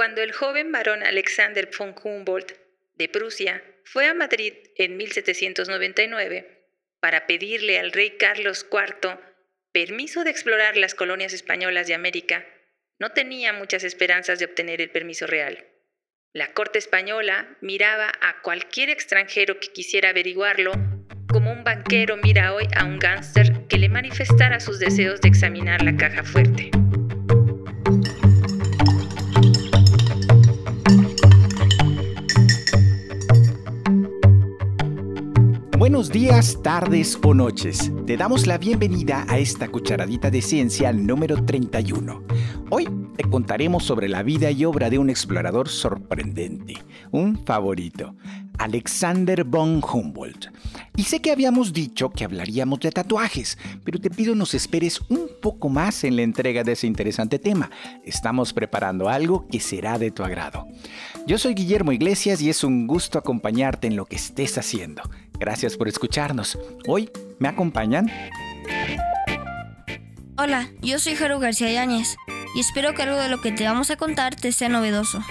Cuando el joven varón Alexander von Humboldt de Prusia fue a Madrid en 1799 para pedirle al rey Carlos IV permiso de explorar las colonias españolas de América, no tenía muchas esperanzas de obtener el permiso real. La corte española miraba a cualquier extranjero que quisiera averiguarlo como un banquero mira hoy a un gángster que le manifestara sus deseos de examinar la caja fuerte. Buenos días, tardes o noches. Te damos la bienvenida a esta cucharadita de ciencia número 31. Hoy te contaremos sobre la vida y obra de un explorador sorprendente, un favorito, Alexander von Humboldt. Y sé que habíamos dicho que hablaríamos de tatuajes, pero te pido nos esperes un poco más en la entrega de ese interesante tema. Estamos preparando algo que será de tu agrado. Yo soy Guillermo Iglesias y es un gusto acompañarte en lo que estés haciendo. Gracias por escucharnos. Hoy me acompañan. Hola, yo soy Jaro García Yáñez y espero que algo de lo que te vamos a contar te sea novedoso.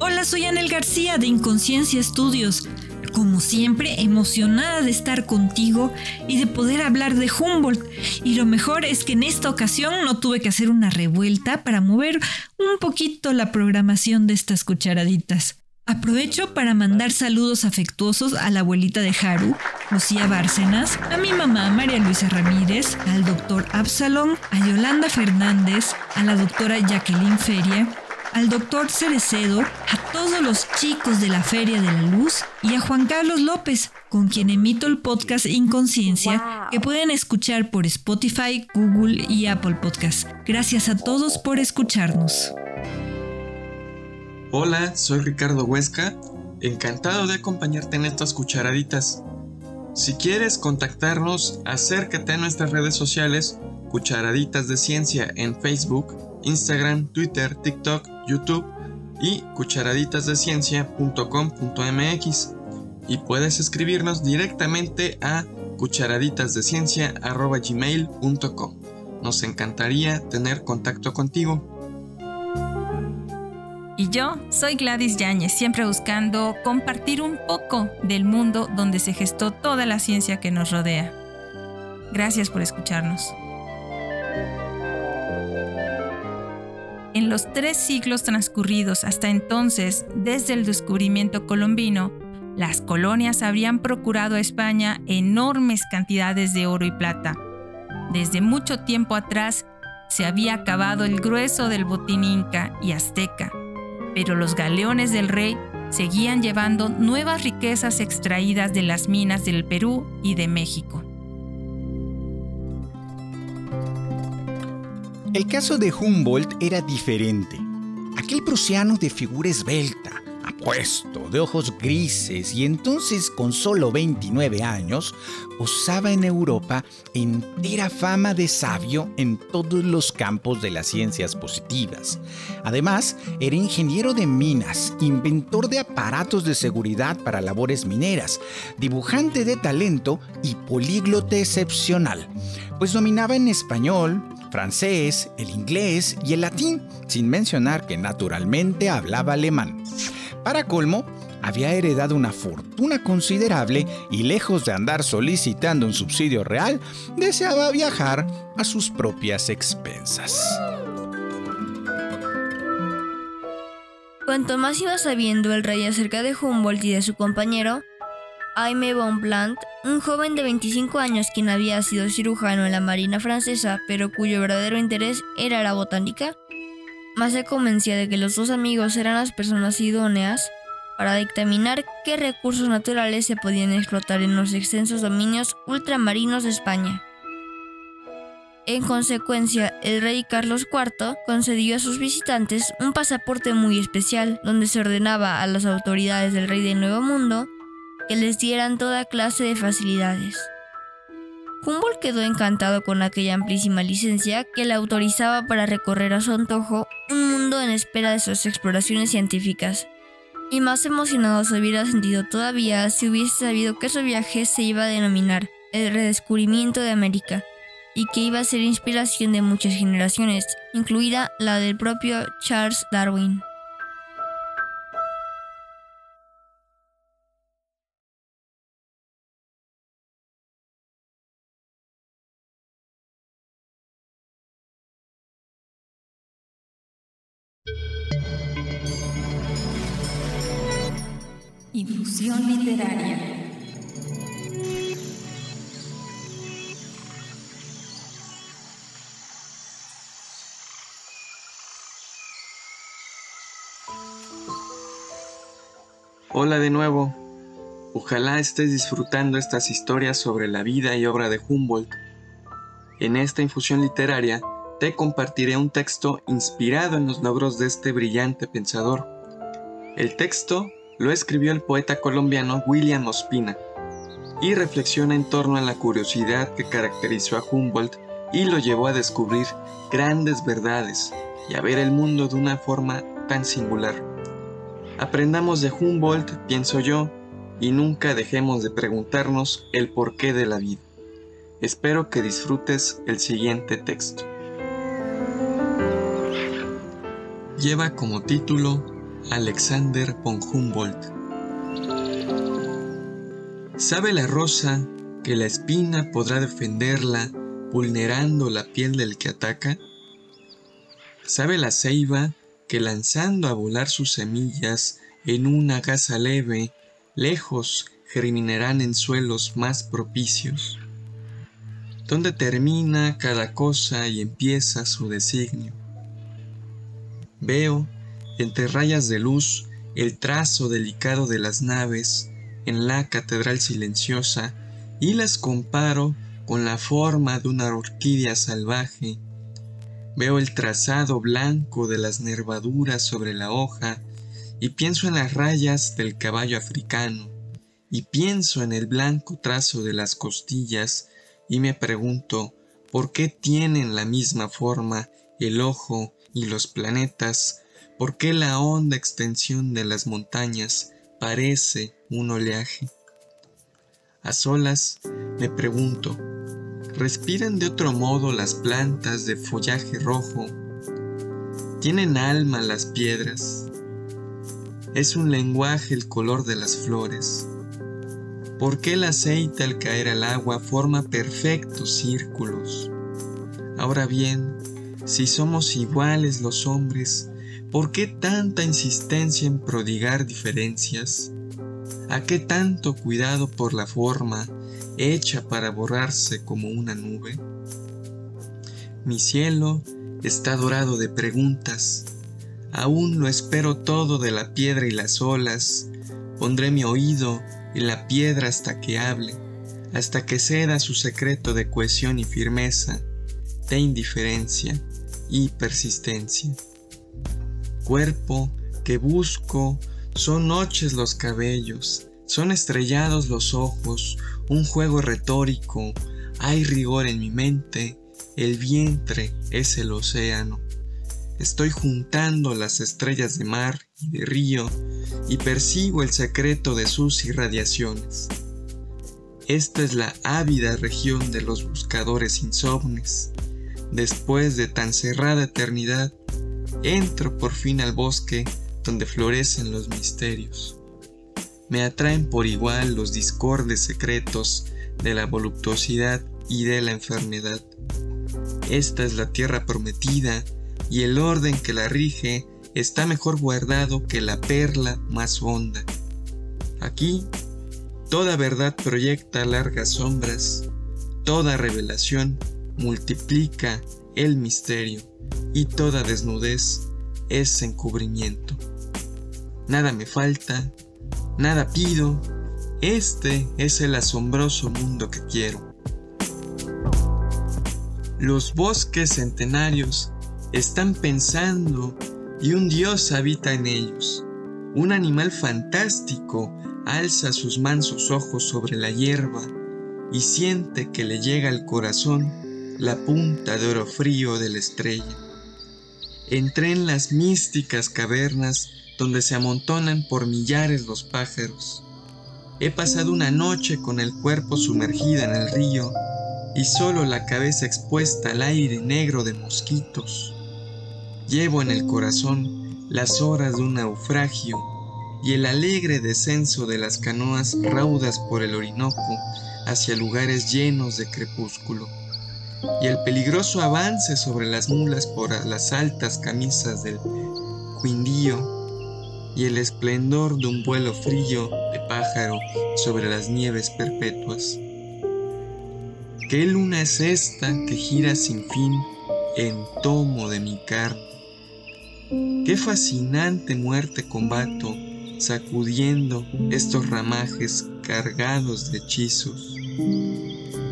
Hola, soy Anel García de Inconsciencia Estudios. Como siempre, emocionada de estar contigo y de poder hablar de Humboldt. Y lo mejor es que en esta ocasión no tuve que hacer una revuelta para mover un poquito la programación de estas cucharaditas. Aprovecho para mandar saludos afectuosos a la abuelita de Haru, Lucía Bárcenas, a mi mamá María Luisa Ramírez, al doctor Absalón, a Yolanda Fernández, a la doctora Jacqueline Feria, al doctor Cerecedo, a todos los chicos de la Feria de la Luz y a Juan Carlos López, con quien emito el podcast Inconsciencia, que pueden escuchar por Spotify, Google y Apple Podcast. Gracias a todos por escucharnos. Hola, soy Ricardo Huesca, encantado de acompañarte en estas cucharaditas. Si quieres contactarnos, acércate a nuestras redes sociales, Cucharaditas de Ciencia en Facebook, Instagram, Twitter, TikTok, YouTube y cucharaditasdeciencia.com.mx y puedes escribirnos directamente a cucharaditasdeciencia.gmail.com. Nos encantaría tener contacto contigo. Y yo soy Gladys Yáñez, siempre buscando compartir un poco del mundo donde se gestó toda la ciencia que nos rodea. Gracias por escucharnos. En los tres siglos transcurridos hasta entonces, desde el descubrimiento colombino, las colonias habrían procurado a España enormes cantidades de oro y plata. Desde mucho tiempo atrás se había acabado el grueso del botín inca y azteca pero los galeones del rey seguían llevando nuevas riquezas extraídas de las minas del Perú y de México. El caso de Humboldt era diferente. Aquel prusiano de figura esbelta, apuesto, de ojos grises y entonces con solo 29 años, usaba en Europa entera fama de sabio en todos los campos de las ciencias positivas. Además, era ingeniero de minas, inventor de aparatos de seguridad para labores mineras, dibujante de talento y políglote excepcional, pues dominaba en español, francés, el inglés y el latín, sin mencionar que naturalmente hablaba alemán. Para colmo, había heredado una fortuna considerable y lejos de andar solicitando un subsidio real, deseaba viajar a sus propias expensas. Cuanto más iba sabiendo el rey acerca de Humboldt y de su compañero, Jaime von Blant, un joven de 25 años quien había sido cirujano en la Marina francesa, pero cuyo verdadero interés era la botánica, más se convencía de que los dos amigos eran las personas idóneas para dictaminar qué recursos naturales se podían explotar en los extensos dominios ultramarinos de España. En consecuencia, el rey Carlos IV concedió a sus visitantes un pasaporte muy especial, donde se ordenaba a las autoridades del rey del Nuevo Mundo que les dieran toda clase de facilidades. Humboldt quedó encantado con aquella amplísima licencia que le autorizaba para recorrer a su antojo un mundo en espera de sus exploraciones científicas, y más emocionado se hubiera sentido todavía si hubiese sabido que su viaje se iba a denominar el redescubrimiento de América y que iba a ser inspiración de muchas generaciones, incluida la del propio Charles Darwin. Literaria. Hola de nuevo. Ojalá estés disfrutando estas historias sobre la vida y obra de Humboldt. En esta infusión literaria te compartiré un texto inspirado en los logros de este brillante pensador. El texto lo escribió el poeta colombiano William Ospina y reflexiona en torno a la curiosidad que caracterizó a Humboldt y lo llevó a descubrir grandes verdades y a ver el mundo de una forma tan singular. Aprendamos de Humboldt, pienso yo, y nunca dejemos de preguntarnos el porqué de la vida. Espero que disfrutes el siguiente texto. Lleva como título Alexander von Humboldt. ¿Sabe la rosa que la espina podrá defenderla vulnerando la piel del que ataca? ¿Sabe la ceiba que lanzando a volar sus semillas en una gasa leve, lejos germinarán en suelos más propicios? ¿Dónde termina cada cosa y empieza su designio? Veo, entre rayas de luz, el trazo delicado de las naves en la catedral silenciosa y las comparo con la forma de una orquídea salvaje. Veo el trazado blanco de las nervaduras sobre la hoja y pienso en las rayas del caballo africano y pienso en el blanco trazo de las costillas y me pregunto por qué tienen la misma forma el ojo y los planetas, por qué la honda extensión de las montañas parece un oleaje. A solas me pregunto, ¿respiran de otro modo las plantas de follaje rojo? ¿Tienen alma las piedras? ¿Es un lenguaje el color de las flores? ¿Por qué el aceite al caer al agua forma perfectos círculos? Ahora bien, si somos iguales los hombres, ¿por qué tanta insistencia en prodigar diferencias? ¿A qué tanto cuidado por la forma hecha para borrarse como una nube? Mi cielo está dorado de preguntas. Aún lo espero todo de la piedra y las olas. Pondré mi oído en la piedra hasta que hable, hasta que ceda su secreto de cohesión y firmeza, de indiferencia y persistencia. Cuerpo que busco, son noches los cabellos, son estrellados los ojos, un juego retórico, hay rigor en mi mente, el vientre es el océano. Estoy juntando las estrellas de mar y de río y percibo el secreto de sus irradiaciones. Esta es la ávida región de los buscadores insomnes, Después de tan cerrada eternidad, entro por fin al bosque donde florecen los misterios. Me atraen por igual los discordes secretos de la voluptuosidad y de la enfermedad. Esta es la tierra prometida y el orden que la rige está mejor guardado que la perla más honda. Aquí, toda verdad proyecta largas sombras, toda revelación multiplica el misterio y toda desnudez es encubrimiento. Nada me falta, nada pido, este es el asombroso mundo que quiero. Los bosques centenarios están pensando y un dios habita en ellos. Un animal fantástico alza sus mansos ojos sobre la hierba y siente que le llega al corazón la punta de oro frío de la estrella. Entré en las místicas cavernas donde se amontonan por millares los pájaros. He pasado una noche con el cuerpo sumergida en el río y solo la cabeza expuesta al aire negro de mosquitos. Llevo en el corazón las horas de un naufragio y el alegre descenso de las canoas raudas por el Orinoco hacia lugares llenos de crepúsculo y el peligroso avance sobre las mulas por las altas camisas del Quindío y el esplendor de un vuelo frío de pájaro sobre las nieves perpetuas. ¿Qué luna es esta que gira sin fin en tomo de mi carne? Qué fascinante muerte combato sacudiendo estos ramajes cargados de hechizos.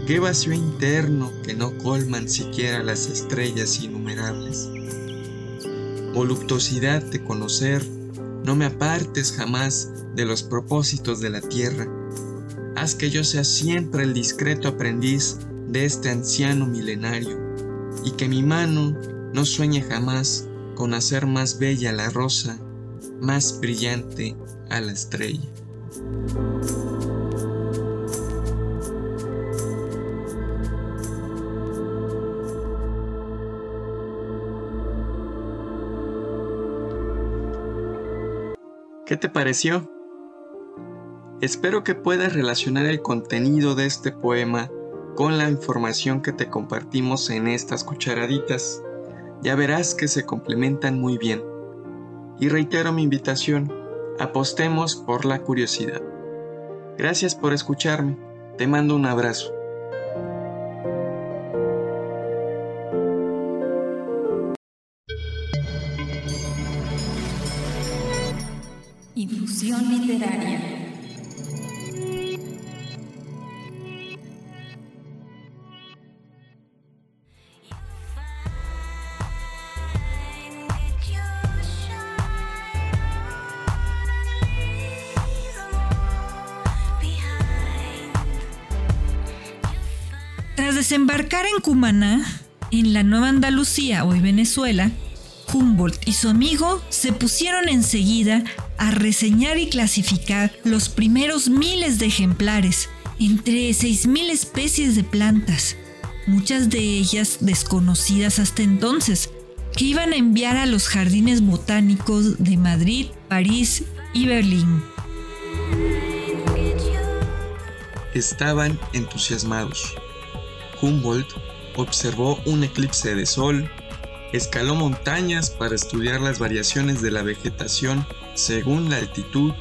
Qué vacío interno que no colman siquiera las estrellas innumerables. Voluptuosidad de conocer, no me apartes jamás de los propósitos de la tierra. Haz que yo sea siempre el discreto aprendiz de este anciano milenario, y que mi mano no sueñe jamás con hacer más bella la rosa, más brillante a la estrella. ¿Qué te pareció? Espero que puedas relacionar el contenido de este poema con la información que te compartimos en estas cucharaditas. Ya verás que se complementan muy bien. Y reitero mi invitación, apostemos por la curiosidad. Gracias por escucharme, te mando un abrazo. En Cumaná, en la Nueva Andalucía, hoy Venezuela, Humboldt y su amigo se pusieron enseguida a reseñar y clasificar los primeros miles de ejemplares, entre 6.000 especies de plantas, muchas de ellas desconocidas hasta entonces, que iban a enviar a los jardines botánicos de Madrid, París y Berlín. Estaban entusiasmados. Humboldt observó un eclipse de sol, escaló montañas para estudiar las variaciones de la vegetación según la altitud,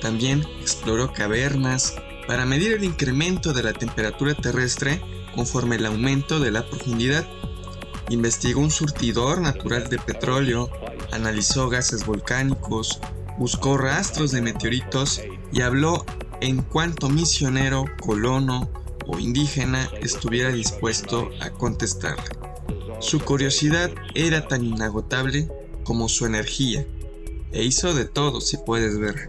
también exploró cavernas para medir el incremento de la temperatura terrestre conforme el aumento de la profundidad. Investigó un surtidor natural de petróleo, analizó gases volcánicos, buscó rastros de meteoritos y habló en cuanto misionero, colono o indígena estuviera dispuesto a contestar. Su curiosidad era tan inagotable como su energía e hizo de todo si puedes ver.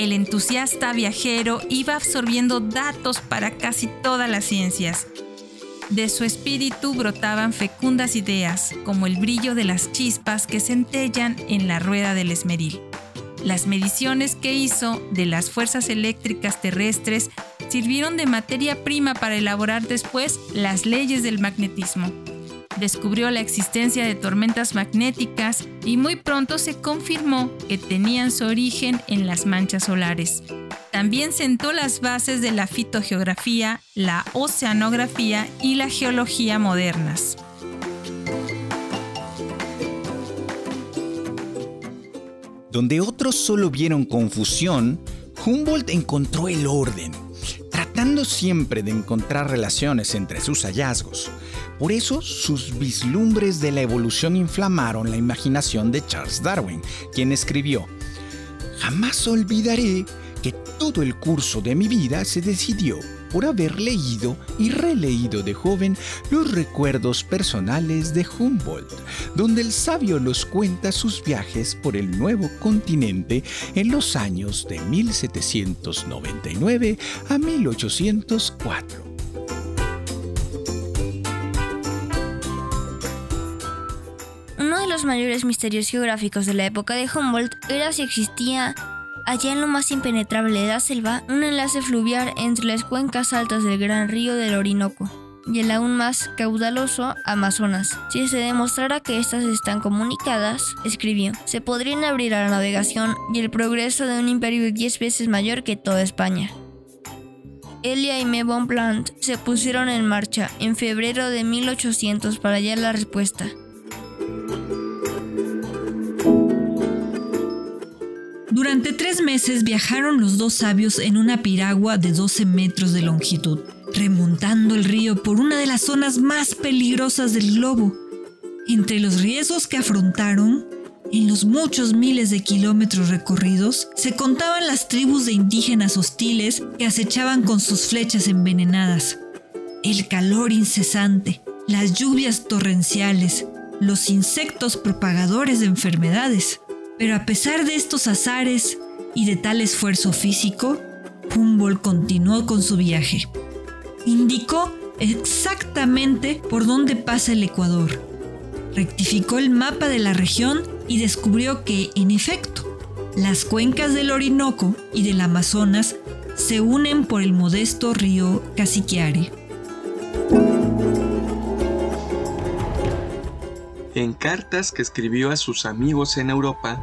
El entusiasta viajero iba absorbiendo datos para casi todas las ciencias. De su espíritu brotaban fecundas ideas, como el brillo de las chispas que centellan en la rueda del esmeril. Las mediciones que hizo de las fuerzas eléctricas terrestres sirvieron de materia prima para elaborar después las leyes del magnetismo. Descubrió la existencia de tormentas magnéticas y muy pronto se confirmó que tenían su origen en las manchas solares. También sentó las bases de la fitogeografía, la oceanografía y la geología modernas. Donde otros solo vieron confusión, Humboldt encontró el orden, tratando siempre de encontrar relaciones entre sus hallazgos. Por eso sus vislumbres de la evolución inflamaron la imaginación de Charles Darwin, quien escribió, Jamás olvidaré que todo el curso de mi vida se decidió por haber leído y releído de joven los recuerdos personales de Humboldt, donde el sabio nos cuenta sus viajes por el nuevo continente en los años de 1799 a 1804. Uno de los mayores misterios geográficos de la época de Humboldt era si existía allá en lo más impenetrable de la selva, un enlace fluvial entre las cuencas altas del gran río del Orinoco y el aún más caudaloso Amazonas. Si se demostrara que estas están comunicadas, escribió, se podrían abrir a la navegación y el progreso de un imperio diez veces mayor que toda España. él y Jaime Bonpland se pusieron en marcha en febrero de 1800 para hallar la respuesta. Durante tres meses viajaron los dos sabios en una piragua de 12 metros de longitud, remontando el río por una de las zonas más peligrosas del globo. Entre los riesgos que afrontaron, en los muchos miles de kilómetros recorridos, se contaban las tribus de indígenas hostiles que acechaban con sus flechas envenenadas. El calor incesante, las lluvias torrenciales, los insectos propagadores de enfermedades. Pero a pesar de estos azares y de tal esfuerzo físico, Humboldt continuó con su viaje. Indicó exactamente por dónde pasa el Ecuador. Rectificó el mapa de la región y descubrió que, en efecto, las cuencas del Orinoco y del Amazonas se unen por el modesto río Caciquiare. En cartas que escribió a sus amigos en Europa,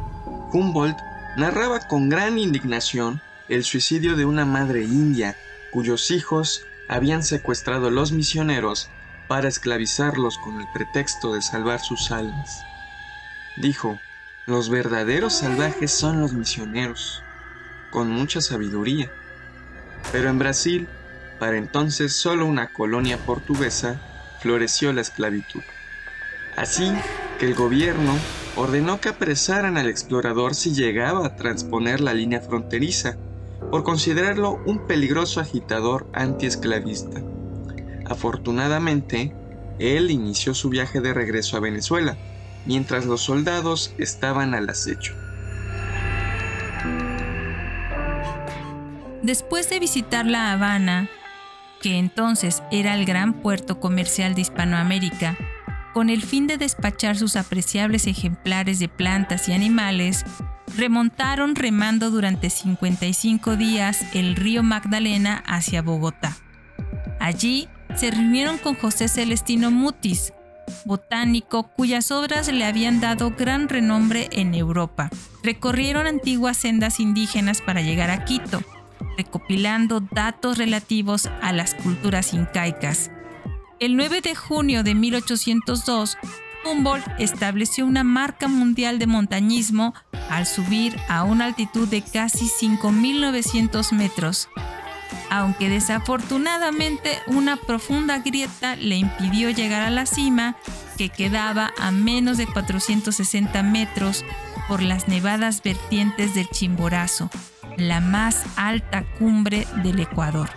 Humboldt narraba con gran indignación el suicidio de una madre india cuyos hijos habían secuestrado los misioneros para esclavizarlos con el pretexto de salvar sus almas. Dijo, los verdaderos salvajes son los misioneros, con mucha sabiduría. Pero en Brasil, para entonces solo una colonia portuguesa, floreció la esclavitud. Así que el gobierno ordenó que apresaran al explorador si llegaba a transponer la línea fronteriza, por considerarlo un peligroso agitador antiesclavista. Afortunadamente, él inició su viaje de regreso a Venezuela, mientras los soldados estaban al acecho. Después de visitar La Habana, que entonces era el gran puerto comercial de Hispanoamérica, con el fin de despachar sus apreciables ejemplares de plantas y animales, remontaron remando durante 55 días el río Magdalena hacia Bogotá. Allí se reunieron con José Celestino Mutis, botánico cuyas obras le habían dado gran renombre en Europa. Recorrieron antiguas sendas indígenas para llegar a Quito, recopilando datos relativos a las culturas incaicas. El 9 de junio de 1802, Humboldt estableció una marca mundial de montañismo al subir a una altitud de casi 5.900 metros, aunque desafortunadamente una profunda grieta le impidió llegar a la cima, que quedaba a menos de 460 metros por las nevadas vertientes del Chimborazo, la más alta cumbre del Ecuador.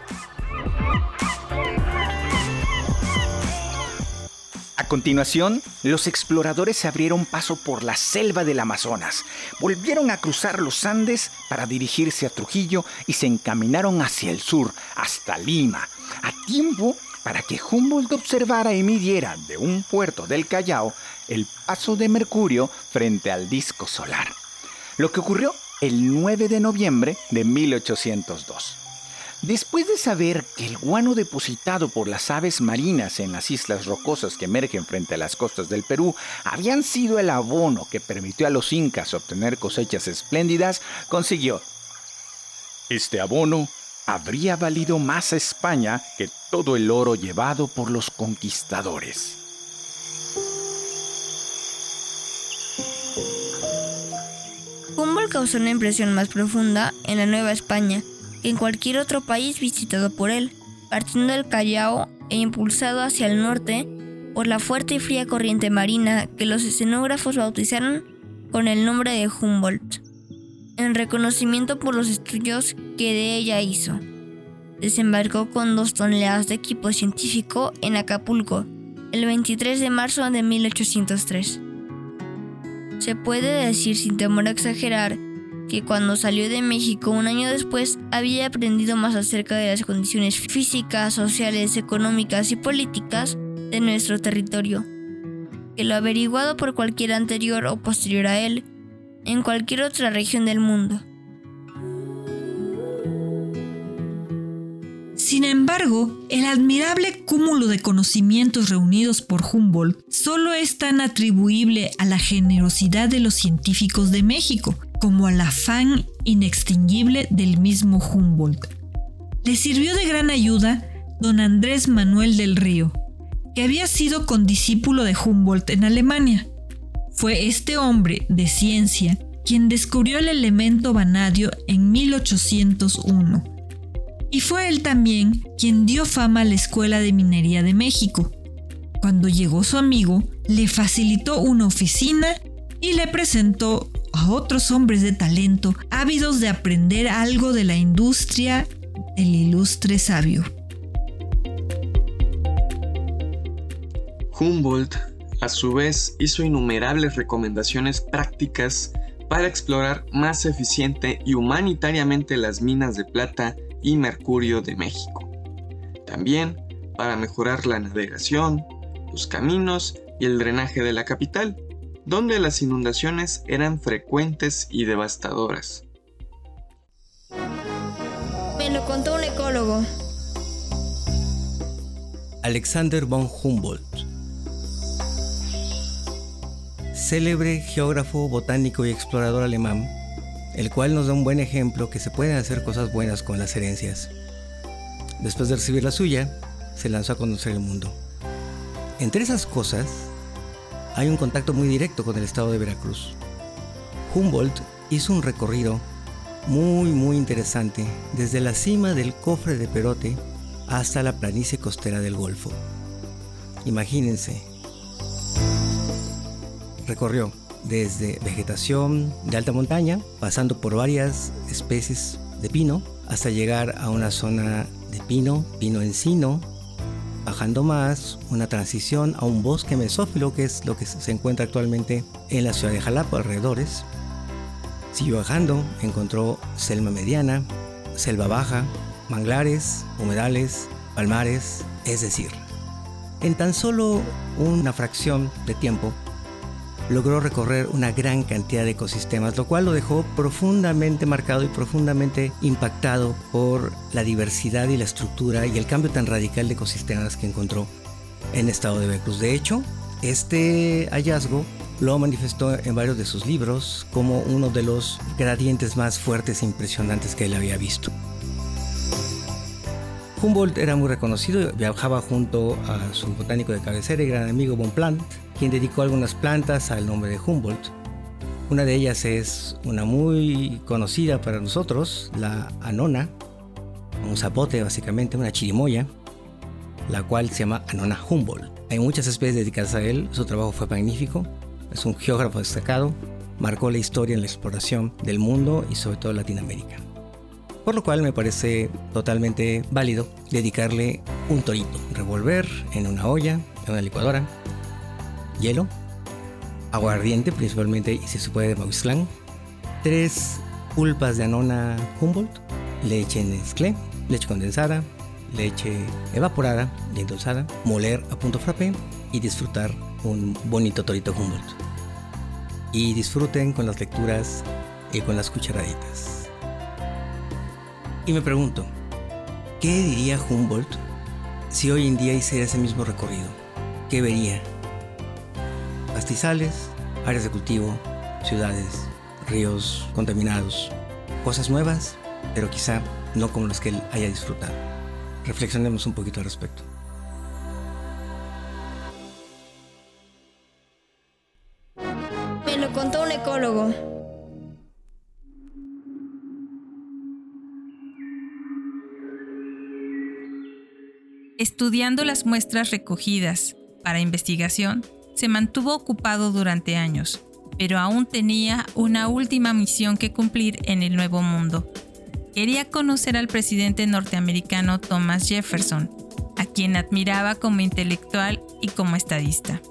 Continuación, los exploradores se abrieron paso por la selva del Amazonas, volvieron a cruzar los Andes para dirigirse a Trujillo y se encaminaron hacia el sur, hasta Lima, a tiempo para que Humboldt observara y midiera de un puerto del Callao el paso de Mercurio frente al disco solar. Lo que ocurrió el 9 de noviembre de 1802. Después de saber que el guano depositado por las aves marinas en las islas rocosas que emergen frente a las costas del Perú habían sido el abono que permitió a los incas obtener cosechas espléndidas, consiguió. Este abono habría valido más a España que todo el oro llevado por los conquistadores. Humboldt causó una impresión más profunda en la Nueva España en cualquier otro país visitado por él, partiendo del Callao e impulsado hacia el norte por la fuerte y fría corriente marina que los escenógrafos bautizaron con el nombre de Humboldt, en reconocimiento por los estudios que de ella hizo. Desembarcó con dos toneladas de equipo científico en Acapulco el 23 de marzo de 1803. Se puede decir sin temor a exagerar que cuando salió de México un año después había aprendido más acerca de las condiciones físicas, sociales, económicas y políticas de nuestro territorio, que lo averiguado por cualquier anterior o posterior a él en cualquier otra región del mundo. Sin embargo, el admirable cúmulo de conocimientos reunidos por Humboldt solo es tan atribuible a la generosidad de los científicos de México como al afán inextinguible del mismo Humboldt. Le sirvió de gran ayuda don Andrés Manuel del Río, que había sido condiscípulo de Humboldt en Alemania. Fue este hombre de ciencia quien descubrió el elemento vanadio en 1801. Y fue él también quien dio fama a la Escuela de Minería de México. Cuando llegó su amigo, le facilitó una oficina y le presentó a otros hombres de talento ávidos de aprender algo de la industria del ilustre sabio. Humboldt, a su vez, hizo innumerables recomendaciones prácticas para explorar más eficiente y humanitariamente las minas de plata y mercurio de México. También para mejorar la navegación, los caminos y el drenaje de la capital, donde las inundaciones eran frecuentes y devastadoras. Me lo contó un ecólogo. Alexander von Humboldt célebre geógrafo, botánico y explorador alemán, el cual nos da un buen ejemplo que se pueden hacer cosas buenas con las herencias. Después de recibir la suya, se lanzó a conocer el mundo. Entre esas cosas, hay un contacto muy directo con el estado de Veracruz. Humboldt hizo un recorrido muy muy interesante desde la cima del cofre de Perote hasta la planicie costera del Golfo. Imagínense, recorrió desde vegetación de alta montaña, pasando por varias especies de pino, hasta llegar a una zona de pino, pino encino, bajando más, una transición a un bosque mesófilo, que es lo que se encuentra actualmente en la ciudad de Jalapa, alrededores. Siguió bajando, encontró selva mediana, selva baja, manglares, humedales, palmares, es decir, en tan solo una fracción de tiempo logró recorrer una gran cantidad de ecosistemas, lo cual lo dejó profundamente marcado y profundamente impactado por la diversidad y la estructura y el cambio tan radical de ecosistemas que encontró en estado de Veracruz. De hecho, este hallazgo lo manifestó en varios de sus libros como uno de los gradientes más fuertes e impresionantes que él había visto. Humboldt era muy reconocido, viajaba junto a su botánico de cabecera y gran amigo Bonpland, quien dedicó algunas plantas al nombre de Humboldt. Una de ellas es una muy conocida para nosotros, la anona, un zapote básicamente, una chirimoya, la cual se llama Anona Humboldt. Hay muchas especies dedicadas a él, su trabajo fue magnífico, es un geógrafo destacado, marcó la historia en la exploración del mundo y sobre todo Latinoamérica. Por lo cual me parece totalmente válido dedicarle un torito, revolver en una olla, en una licuadora, hielo, aguardiente principalmente y si se puede de Mauslan, tres pulpas de anona Humboldt, leche Nestlé, leche condensada, leche evaporada y moler a punto frappé y disfrutar un bonito torito Humboldt. Y disfruten con las lecturas y con las cucharaditas. Y me pregunto, ¿qué diría Humboldt si hoy en día hiciera ese mismo recorrido? ¿Qué vería? Pastizales, áreas de cultivo, ciudades, ríos contaminados, cosas nuevas, pero quizá no como las que él haya disfrutado. Reflexionemos un poquito al respecto. Me lo contó un ecólogo. Estudiando las muestras recogidas para investigación, se mantuvo ocupado durante años, pero aún tenía una última misión que cumplir en el Nuevo Mundo. Quería conocer al presidente norteamericano Thomas Jefferson, a quien admiraba como intelectual y como estadista.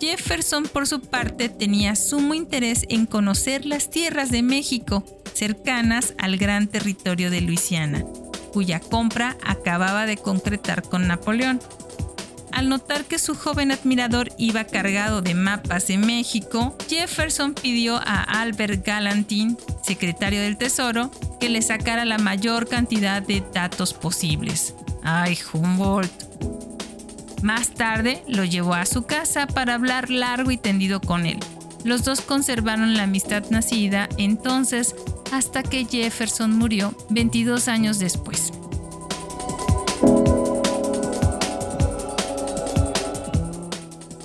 Jefferson, por su parte, tenía sumo interés en conocer las tierras de México, cercanas al gran territorio de Luisiana, cuya compra acababa de concretar con Napoleón al notar que su joven admirador iba cargado de mapas de México, Jefferson pidió a Albert Gallatin, secretario del Tesoro, que le sacara la mayor cantidad de datos posibles. ¡Ay, Humboldt! Más tarde lo llevó a su casa para hablar largo y tendido con él. Los dos conservaron la amistad nacida entonces hasta que Jefferson murió 22 años después.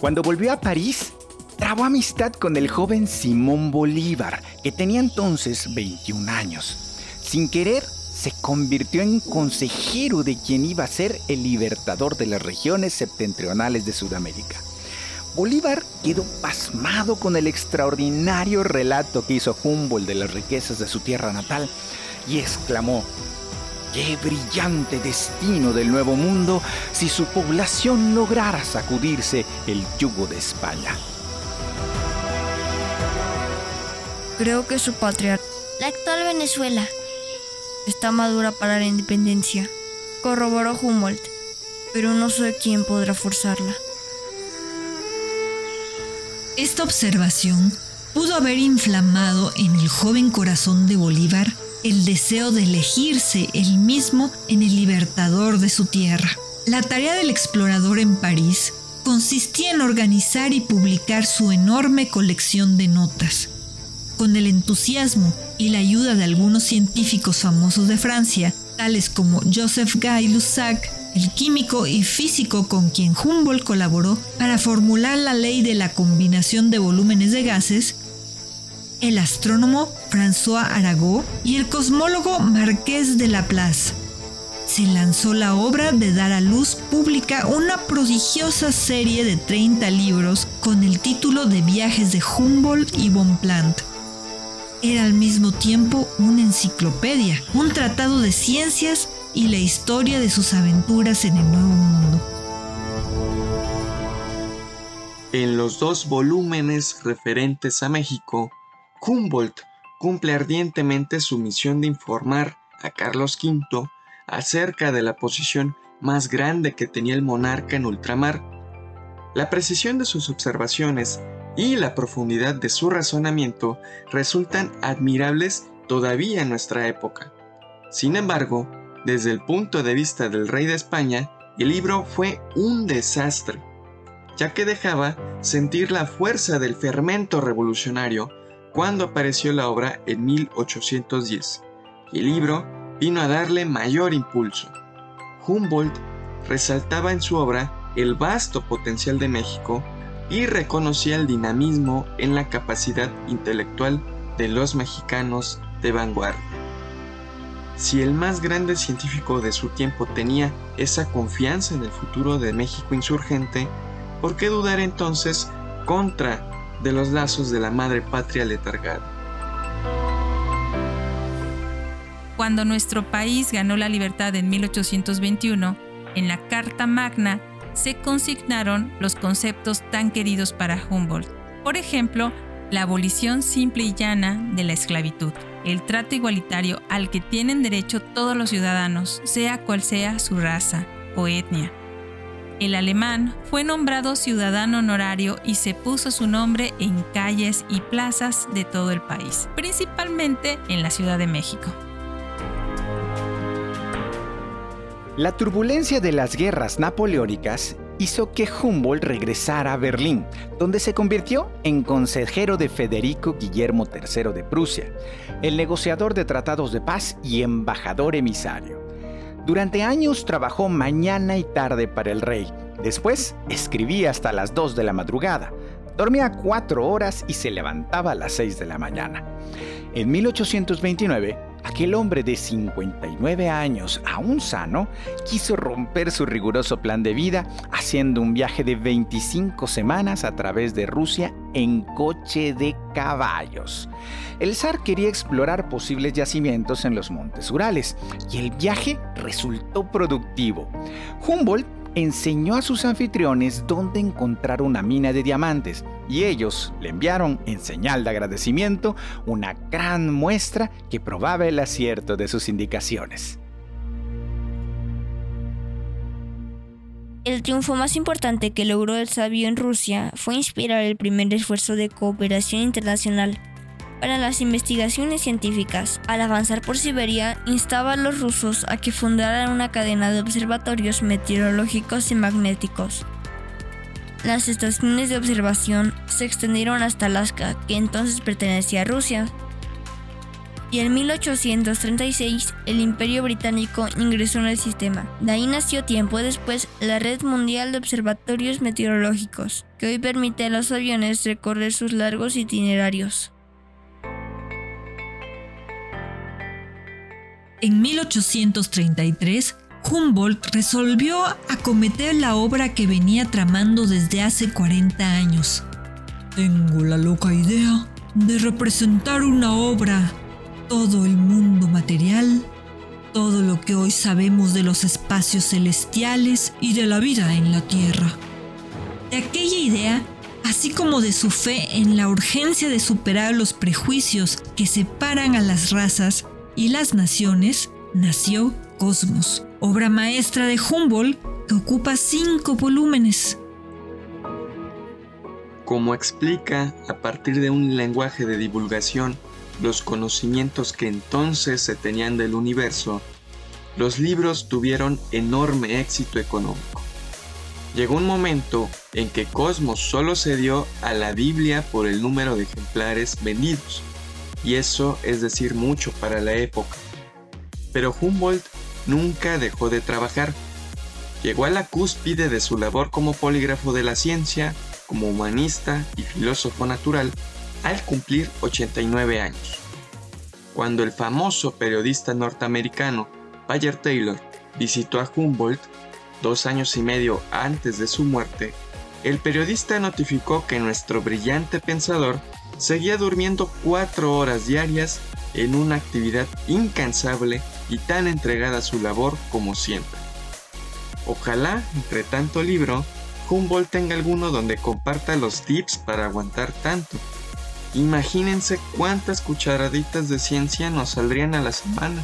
Cuando volvió a París, trabó amistad con el joven Simón Bolívar, que tenía entonces 21 años. Sin querer, se convirtió en consejero de quien iba a ser el libertador de las regiones septentrionales de Sudamérica. Bolívar quedó pasmado con el extraordinario relato que hizo Humboldt de las riquezas de su tierra natal y exclamó, qué brillante destino del nuevo mundo si su población lograra sacudirse el yugo de España. Creo que su patria, la actual Venezuela, está madura para la independencia, corroboró Humboldt, pero no sé quién podrá forzarla. Esta observación pudo haber inflamado en el joven corazón de Bolívar el deseo de elegirse él mismo en el libertador de su tierra. La tarea del explorador en París consistía en organizar y publicar su enorme colección de notas. Con el entusiasmo y la ayuda de algunos científicos famosos de Francia, tales como Joseph Guy Lussac, el químico y físico con quien Humboldt colaboró para formular la ley de la combinación de volúmenes de gases, el astrónomo François Arago y el cosmólogo Marqués de Laplace. Se lanzó la obra de dar a luz pública una prodigiosa serie de 30 libros con el título de Viajes de Humboldt y Bonpland era al mismo tiempo una enciclopedia, un tratado de ciencias y la historia de sus aventuras en el Nuevo Mundo. En los dos volúmenes referentes a México, Humboldt cumple ardientemente su misión de informar a Carlos V acerca de la posición más grande que tenía el monarca en ultramar. La precisión de sus observaciones y la profundidad de su razonamiento resultan admirables todavía en nuestra época. Sin embargo, desde el punto de vista del rey de España, el libro fue un desastre, ya que dejaba sentir la fuerza del fermento revolucionario cuando apareció la obra en 1810. El libro vino a darle mayor impulso. Humboldt resaltaba en su obra el vasto potencial de México y reconocía el dinamismo en la capacidad intelectual de los mexicanos de vanguardia. Si el más grande científico de su tiempo tenía esa confianza en el futuro de México insurgente, ¿por qué dudar entonces contra de los lazos de la madre patria letargada? Cuando nuestro país ganó la libertad en 1821, en la Carta Magna se consignaron los conceptos tan queridos para Humboldt. Por ejemplo, la abolición simple y llana de la esclavitud, el trato igualitario al que tienen derecho todos los ciudadanos, sea cual sea su raza o etnia. El alemán fue nombrado ciudadano honorario y se puso su nombre en calles y plazas de todo el país, principalmente en la Ciudad de México. La turbulencia de las guerras napoleónicas hizo que Humboldt regresara a Berlín, donde se convirtió en consejero de Federico Guillermo III de Prusia, el negociador de tratados de paz y embajador emisario. Durante años trabajó mañana y tarde para el rey. Después escribía hasta las 2 de la madrugada. Dormía cuatro horas y se levantaba a las 6 de la mañana. En 1829, aquel hombre de 59 años, aún sano, quiso romper su riguroso plan de vida haciendo un viaje de 25 semanas a través de Rusia en coche de caballos. El zar quería explorar posibles yacimientos en los montes Urales y el viaje resultó productivo. Humboldt enseñó a sus anfitriones dónde encontrar una mina de diamantes y ellos le enviaron en señal de agradecimiento una gran muestra que probaba el acierto de sus indicaciones. El triunfo más importante que logró el sabio en Rusia fue inspirar el primer esfuerzo de cooperación internacional para las investigaciones científicas. Al avanzar por Siberia, instaba a los rusos a que fundaran una cadena de observatorios meteorológicos y magnéticos. Las estaciones de observación se extendieron hasta Alaska, que entonces pertenecía a Rusia. y en 1836 el Imperio Británico ingresó en el sistema. De ahí nació tiempo después la Red Mundial de Observatorios Meteorológicos, que hoy permite a los aviones recorrer sus largos itinerarios. En 1833, Humboldt resolvió acometer la obra que venía tramando desde hace 40 años. Tengo la loca idea de representar una obra, todo el mundo material, todo lo que hoy sabemos de los espacios celestiales y de la vida en la Tierra. De aquella idea, así como de su fe en la urgencia de superar los prejuicios que separan a las razas y las naciones, nació Cosmos, obra maestra de Humboldt que ocupa cinco volúmenes. Como explica, a partir de un lenguaje de divulgación, los conocimientos que entonces se tenían del universo, los libros tuvieron enorme éxito económico. Llegó un momento en que Cosmos solo se dio a la Biblia por el número de ejemplares vendidos, y eso es decir mucho para la época. Pero Humboldt nunca dejó de trabajar. Llegó a la cúspide de su labor como polígrafo de la ciencia, como humanista y filósofo natural, al cumplir 89 años. Cuando el famoso periodista norteamericano Bayer Taylor visitó a Humboldt dos años y medio antes de su muerte, el periodista notificó que nuestro brillante pensador seguía durmiendo cuatro horas diarias en una actividad incansable y tan entregada a su labor como siempre. Ojalá, entre tanto libro, Humboldt tenga alguno donde comparta los tips para aguantar tanto. Imagínense cuántas cucharaditas de ciencia nos saldrían a la semana.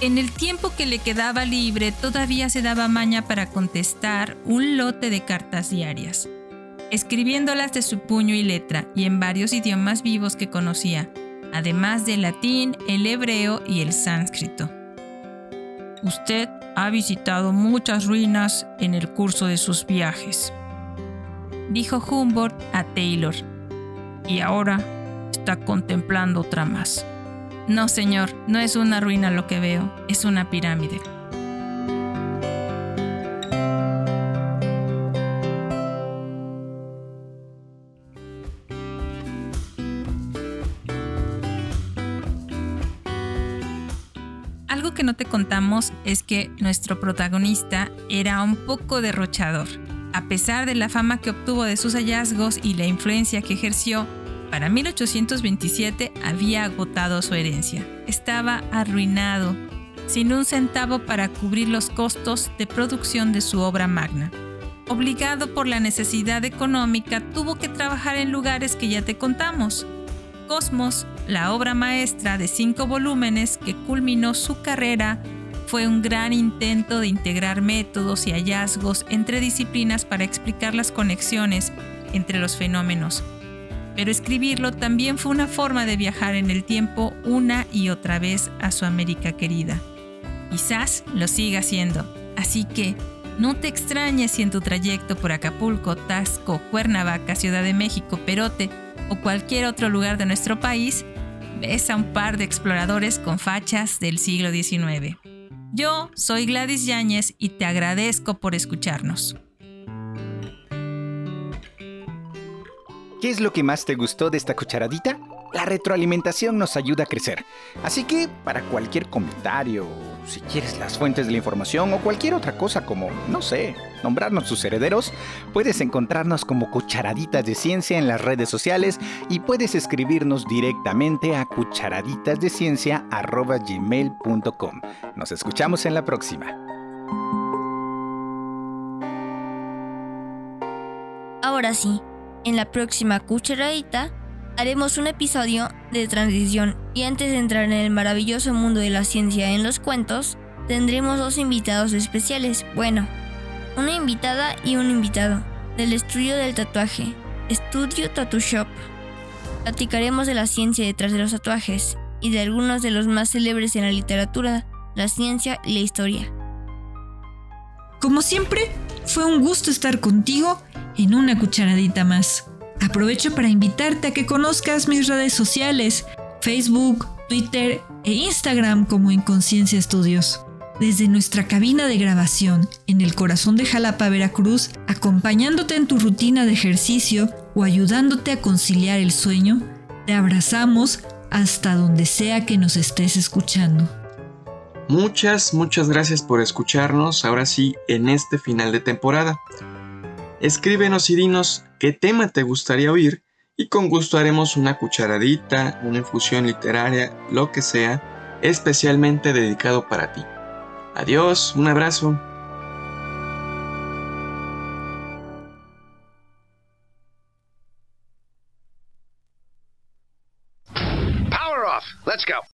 En el tiempo que le quedaba libre todavía se daba maña para contestar un lote de cartas diarias, escribiéndolas de su puño y letra y en varios idiomas vivos que conocía, además del latín, el hebreo y el sánscrito. Usted ha visitado muchas ruinas en el curso de sus viajes, dijo Humboldt a Taylor, y ahora está contemplando otra más. No, señor, no es una ruina lo que veo, es una pirámide. Te contamos es que nuestro protagonista era un poco derrochador. A pesar de la fama que obtuvo de sus hallazgos y la influencia que ejerció, para 1827 había agotado su herencia. Estaba arruinado, sin un centavo para cubrir los costos de producción de su obra magna. Obligado por la necesidad económica, tuvo que trabajar en lugares que ya te contamos, Cosmos, la obra maestra de cinco volúmenes que culminó su carrera, fue un gran intento de integrar métodos y hallazgos entre disciplinas para explicar las conexiones entre los fenómenos. Pero escribirlo también fue una forma de viajar en el tiempo una y otra vez a su América querida. Quizás lo siga haciendo, así que no te extrañes si en tu trayecto por Acapulco, Tasco, Cuernavaca, Ciudad de México, Perote o cualquier otro lugar de nuestro país, ves a un par de exploradores con fachas del siglo XIX. Yo soy Gladys Yáñez y te agradezco por escucharnos. ¿Qué es lo que más te gustó de esta cucharadita? La retroalimentación nos ayuda a crecer. Así que para cualquier comentario, si quieres las fuentes de la información o cualquier otra cosa como, no sé, nombrarnos sus herederos, puedes encontrarnos como Cucharaditas de Ciencia en las redes sociales y puedes escribirnos directamente a cucharaditasdeciencia.gmail.com. Nos escuchamos en la próxima. Ahora sí, en la próxima cucharadita haremos un episodio de transición y antes de entrar en el maravilloso mundo de la ciencia en los cuentos, tendremos dos invitados especiales. Bueno, una invitada y un invitado del estudio del tatuaje, Estudio Tattoo Shop. Platicaremos de la ciencia detrás de los tatuajes y de algunos de los más célebres en la literatura, la ciencia y la historia. Como siempre, fue un gusto estar contigo en una cucharadita más. Aprovecho para invitarte a que conozcas mis redes sociales, Facebook, Twitter e Instagram como Inconsciencia Estudios. Desde nuestra cabina de grabación en el corazón de Jalapa, Veracruz, acompañándote en tu rutina de ejercicio o ayudándote a conciliar el sueño, te abrazamos hasta donde sea que nos estés escuchando. Muchas, muchas gracias por escucharnos ahora sí en este final de temporada. Escríbenos y dinos qué tema te gustaría oír y con gusto haremos una cucharadita, una infusión literaria, lo que sea, especialmente dedicado para ti. Adiós, un abrazo. Power off. Let's go.